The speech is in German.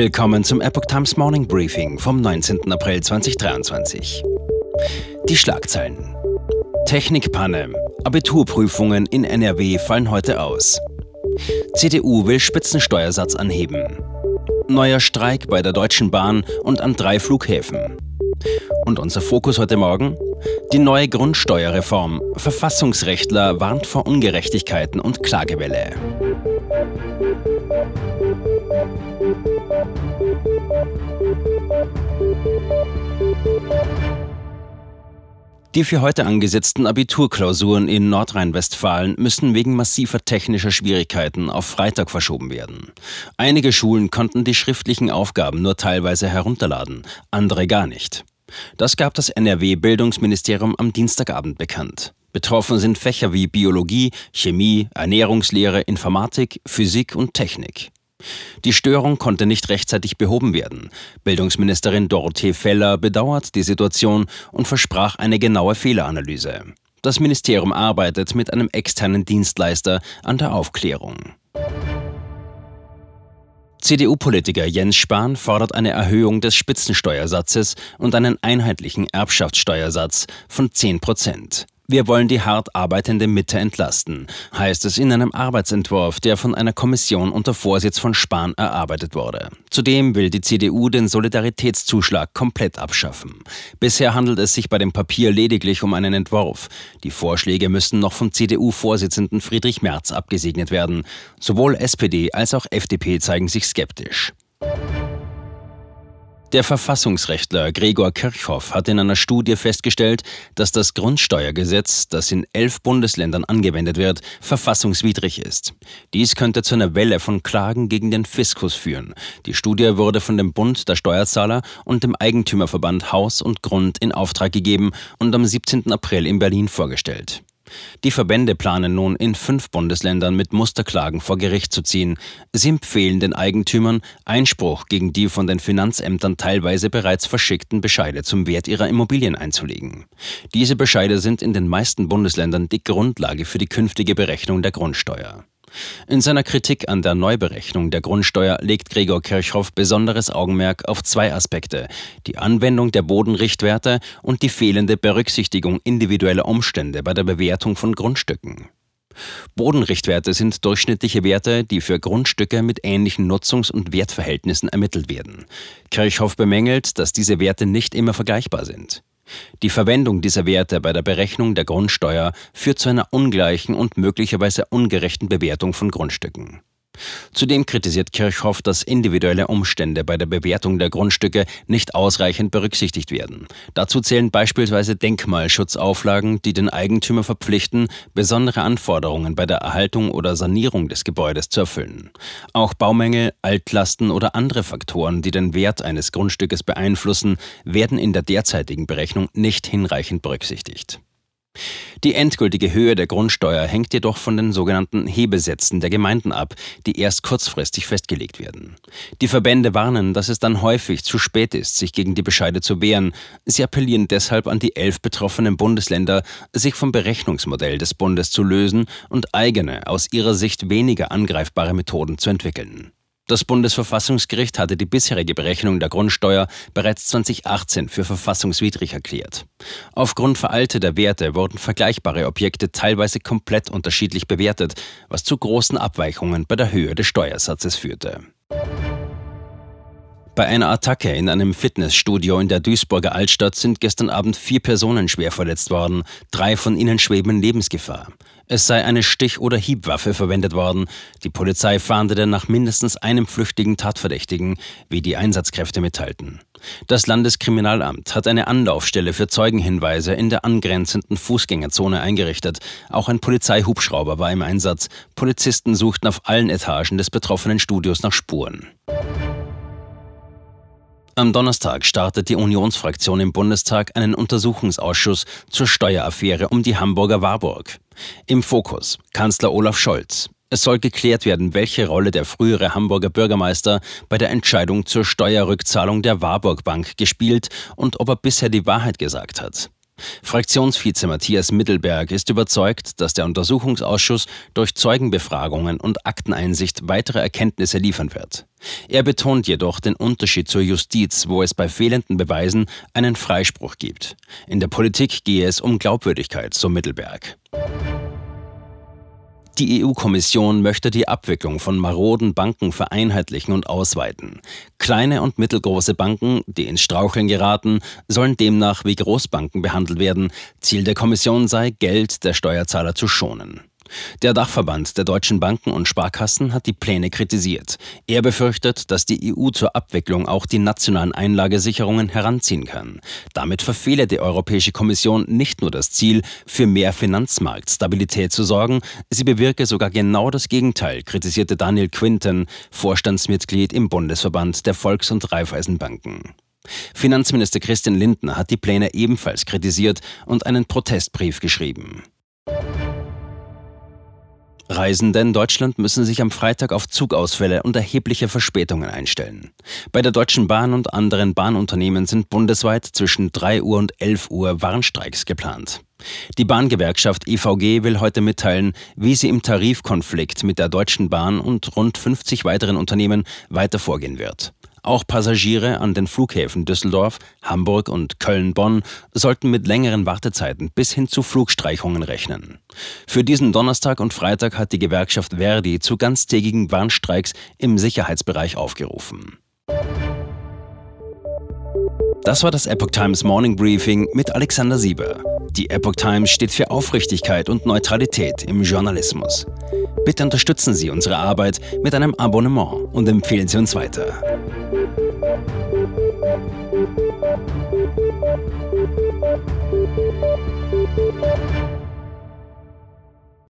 Willkommen zum Epoch Times Morning Briefing vom 19. April 2023. Die Schlagzeilen. Technikpanne. Abiturprüfungen in NRW fallen heute aus. CDU will Spitzensteuersatz anheben. Neuer Streik bei der Deutschen Bahn und an drei Flughäfen. Und unser Fokus heute Morgen? Die neue Grundsteuerreform. Verfassungsrechtler warnt vor Ungerechtigkeiten und Klagewelle. Die für heute angesetzten Abiturklausuren in Nordrhein-Westfalen müssen wegen massiver technischer Schwierigkeiten auf Freitag verschoben werden. Einige Schulen konnten die schriftlichen Aufgaben nur teilweise herunterladen, andere gar nicht. Das gab das NRW-Bildungsministerium am Dienstagabend bekannt. Betroffen sind Fächer wie Biologie, Chemie, Ernährungslehre, Informatik, Physik und Technik. Die Störung konnte nicht rechtzeitig behoben werden. Bildungsministerin Dorothee Feller bedauert die Situation und versprach eine genaue Fehleranalyse. Das Ministerium arbeitet mit einem externen Dienstleister an der Aufklärung. CDU-Politiker Jens Spahn fordert eine Erhöhung des Spitzensteuersatzes und einen einheitlichen Erbschaftssteuersatz von 10 Prozent. Wir wollen die hart arbeitende Mitte entlasten, heißt es in einem Arbeitsentwurf, der von einer Kommission unter Vorsitz von Spahn erarbeitet wurde. Zudem will die CDU den Solidaritätszuschlag komplett abschaffen. Bisher handelt es sich bei dem Papier lediglich um einen Entwurf. Die Vorschläge müssen noch vom CDU-Vorsitzenden Friedrich Merz abgesegnet werden. Sowohl SPD als auch FDP zeigen sich skeptisch. Der Verfassungsrechtler Gregor Kirchhoff hat in einer Studie festgestellt, dass das Grundsteuergesetz, das in elf Bundesländern angewendet wird, verfassungswidrig ist. Dies könnte zu einer Welle von Klagen gegen den Fiskus führen. Die Studie wurde von dem Bund der Steuerzahler und dem Eigentümerverband Haus und Grund in Auftrag gegeben und am 17. April in Berlin vorgestellt. Die Verbände planen nun in fünf Bundesländern mit Musterklagen vor Gericht zu ziehen. Sie empfehlen den Eigentümern, Einspruch gegen die von den Finanzämtern teilweise bereits verschickten Bescheide zum Wert ihrer Immobilien einzulegen. Diese Bescheide sind in den meisten Bundesländern die Grundlage für die künftige Berechnung der Grundsteuer. In seiner Kritik an der Neuberechnung der Grundsteuer legt Gregor Kirchhoff besonderes Augenmerk auf zwei Aspekte, die Anwendung der Bodenrichtwerte und die fehlende Berücksichtigung individueller Umstände bei der Bewertung von Grundstücken. Bodenrichtwerte sind durchschnittliche Werte, die für Grundstücke mit ähnlichen Nutzungs- und Wertverhältnissen ermittelt werden. Kirchhoff bemängelt, dass diese Werte nicht immer vergleichbar sind. Die Verwendung dieser Werte bei der Berechnung der Grundsteuer führt zu einer ungleichen und möglicherweise ungerechten Bewertung von Grundstücken. Zudem kritisiert Kirchhoff, dass individuelle Umstände bei der Bewertung der Grundstücke nicht ausreichend berücksichtigt werden. Dazu zählen beispielsweise Denkmalschutzauflagen, die den Eigentümer verpflichten, besondere Anforderungen bei der Erhaltung oder Sanierung des Gebäudes zu erfüllen. Auch Baumängel, Altlasten oder andere Faktoren, die den Wert eines Grundstückes beeinflussen, werden in der derzeitigen Berechnung nicht hinreichend berücksichtigt. Die endgültige Höhe der Grundsteuer hängt jedoch von den sogenannten Hebesätzen der Gemeinden ab, die erst kurzfristig festgelegt werden. Die Verbände warnen, dass es dann häufig zu spät ist, sich gegen die Bescheide zu wehren. Sie appellieren deshalb an die elf betroffenen Bundesländer, sich vom Berechnungsmodell des Bundes zu lösen und eigene, aus ihrer Sicht weniger angreifbare Methoden zu entwickeln. Das Bundesverfassungsgericht hatte die bisherige Berechnung der Grundsteuer bereits 2018 für verfassungswidrig erklärt. Aufgrund veralteter Werte wurden vergleichbare Objekte teilweise komplett unterschiedlich bewertet, was zu großen Abweichungen bei der Höhe des Steuersatzes führte. Bei einer Attacke in einem Fitnessstudio in der Duisburger Altstadt sind gestern Abend vier Personen schwer verletzt worden. Drei von ihnen schweben in Lebensgefahr. Es sei eine Stich- oder Hiebwaffe verwendet worden. Die Polizei fahndete nach mindestens einem flüchtigen Tatverdächtigen, wie die Einsatzkräfte mitteilten. Das Landeskriminalamt hat eine Anlaufstelle für Zeugenhinweise in der angrenzenden Fußgängerzone eingerichtet. Auch ein Polizeihubschrauber war im Einsatz. Polizisten suchten auf allen Etagen des betroffenen Studios nach Spuren. Am Donnerstag startet die Unionsfraktion im Bundestag einen Untersuchungsausschuss zur Steueraffäre um die Hamburger Warburg. Im Fokus Kanzler Olaf Scholz. Es soll geklärt werden, welche Rolle der frühere Hamburger Bürgermeister bei der Entscheidung zur Steuerrückzahlung der Warburg Bank gespielt und ob er bisher die Wahrheit gesagt hat. Fraktionsvize Matthias Mittelberg ist überzeugt, dass der Untersuchungsausschuss durch Zeugenbefragungen und Akteneinsicht weitere Erkenntnisse liefern wird. Er betont jedoch den Unterschied zur Justiz, wo es bei fehlenden Beweisen einen Freispruch gibt. In der Politik gehe es um Glaubwürdigkeit, so Mittelberg. Die EU-Kommission möchte die Abwicklung von maroden Banken vereinheitlichen und ausweiten. Kleine und mittelgroße Banken, die ins Straucheln geraten, sollen demnach wie Großbanken behandelt werden. Ziel der Kommission sei, Geld der Steuerzahler zu schonen. Der Dachverband der deutschen Banken und Sparkassen hat die Pläne kritisiert. Er befürchtet, dass die EU zur Abwicklung auch die nationalen Einlagesicherungen heranziehen kann. Damit verfehle die Europäische Kommission nicht nur das Ziel, für mehr Finanzmarktstabilität zu sorgen, sie bewirke sogar genau das Gegenteil, kritisierte Daniel Quinten, Vorstandsmitglied im Bundesverband der Volks- und Raiffeisenbanken. Finanzminister Christian Lindner hat die Pläne ebenfalls kritisiert und einen Protestbrief geschrieben. Reisende in Deutschland müssen sich am Freitag auf Zugausfälle und erhebliche Verspätungen einstellen. Bei der Deutschen Bahn und anderen Bahnunternehmen sind bundesweit zwischen 3 Uhr und 11 Uhr Warnstreiks geplant. Die Bahngewerkschaft EVG will heute mitteilen, wie sie im Tarifkonflikt mit der Deutschen Bahn und rund 50 weiteren Unternehmen weiter vorgehen wird. Auch Passagiere an den Flughäfen Düsseldorf, Hamburg und Köln-Bonn sollten mit längeren Wartezeiten bis hin zu Flugstreichungen rechnen. Für diesen Donnerstag und Freitag hat die Gewerkschaft Verdi zu ganztägigen Warnstreiks im Sicherheitsbereich aufgerufen. Das war das Epoch Times Morning Briefing mit Alexander Sieber. Die Epoch Times steht für Aufrichtigkeit und Neutralität im Journalismus. Bitte unterstützen Sie unsere Arbeit mit einem Abonnement und empfehlen Sie uns weiter. Música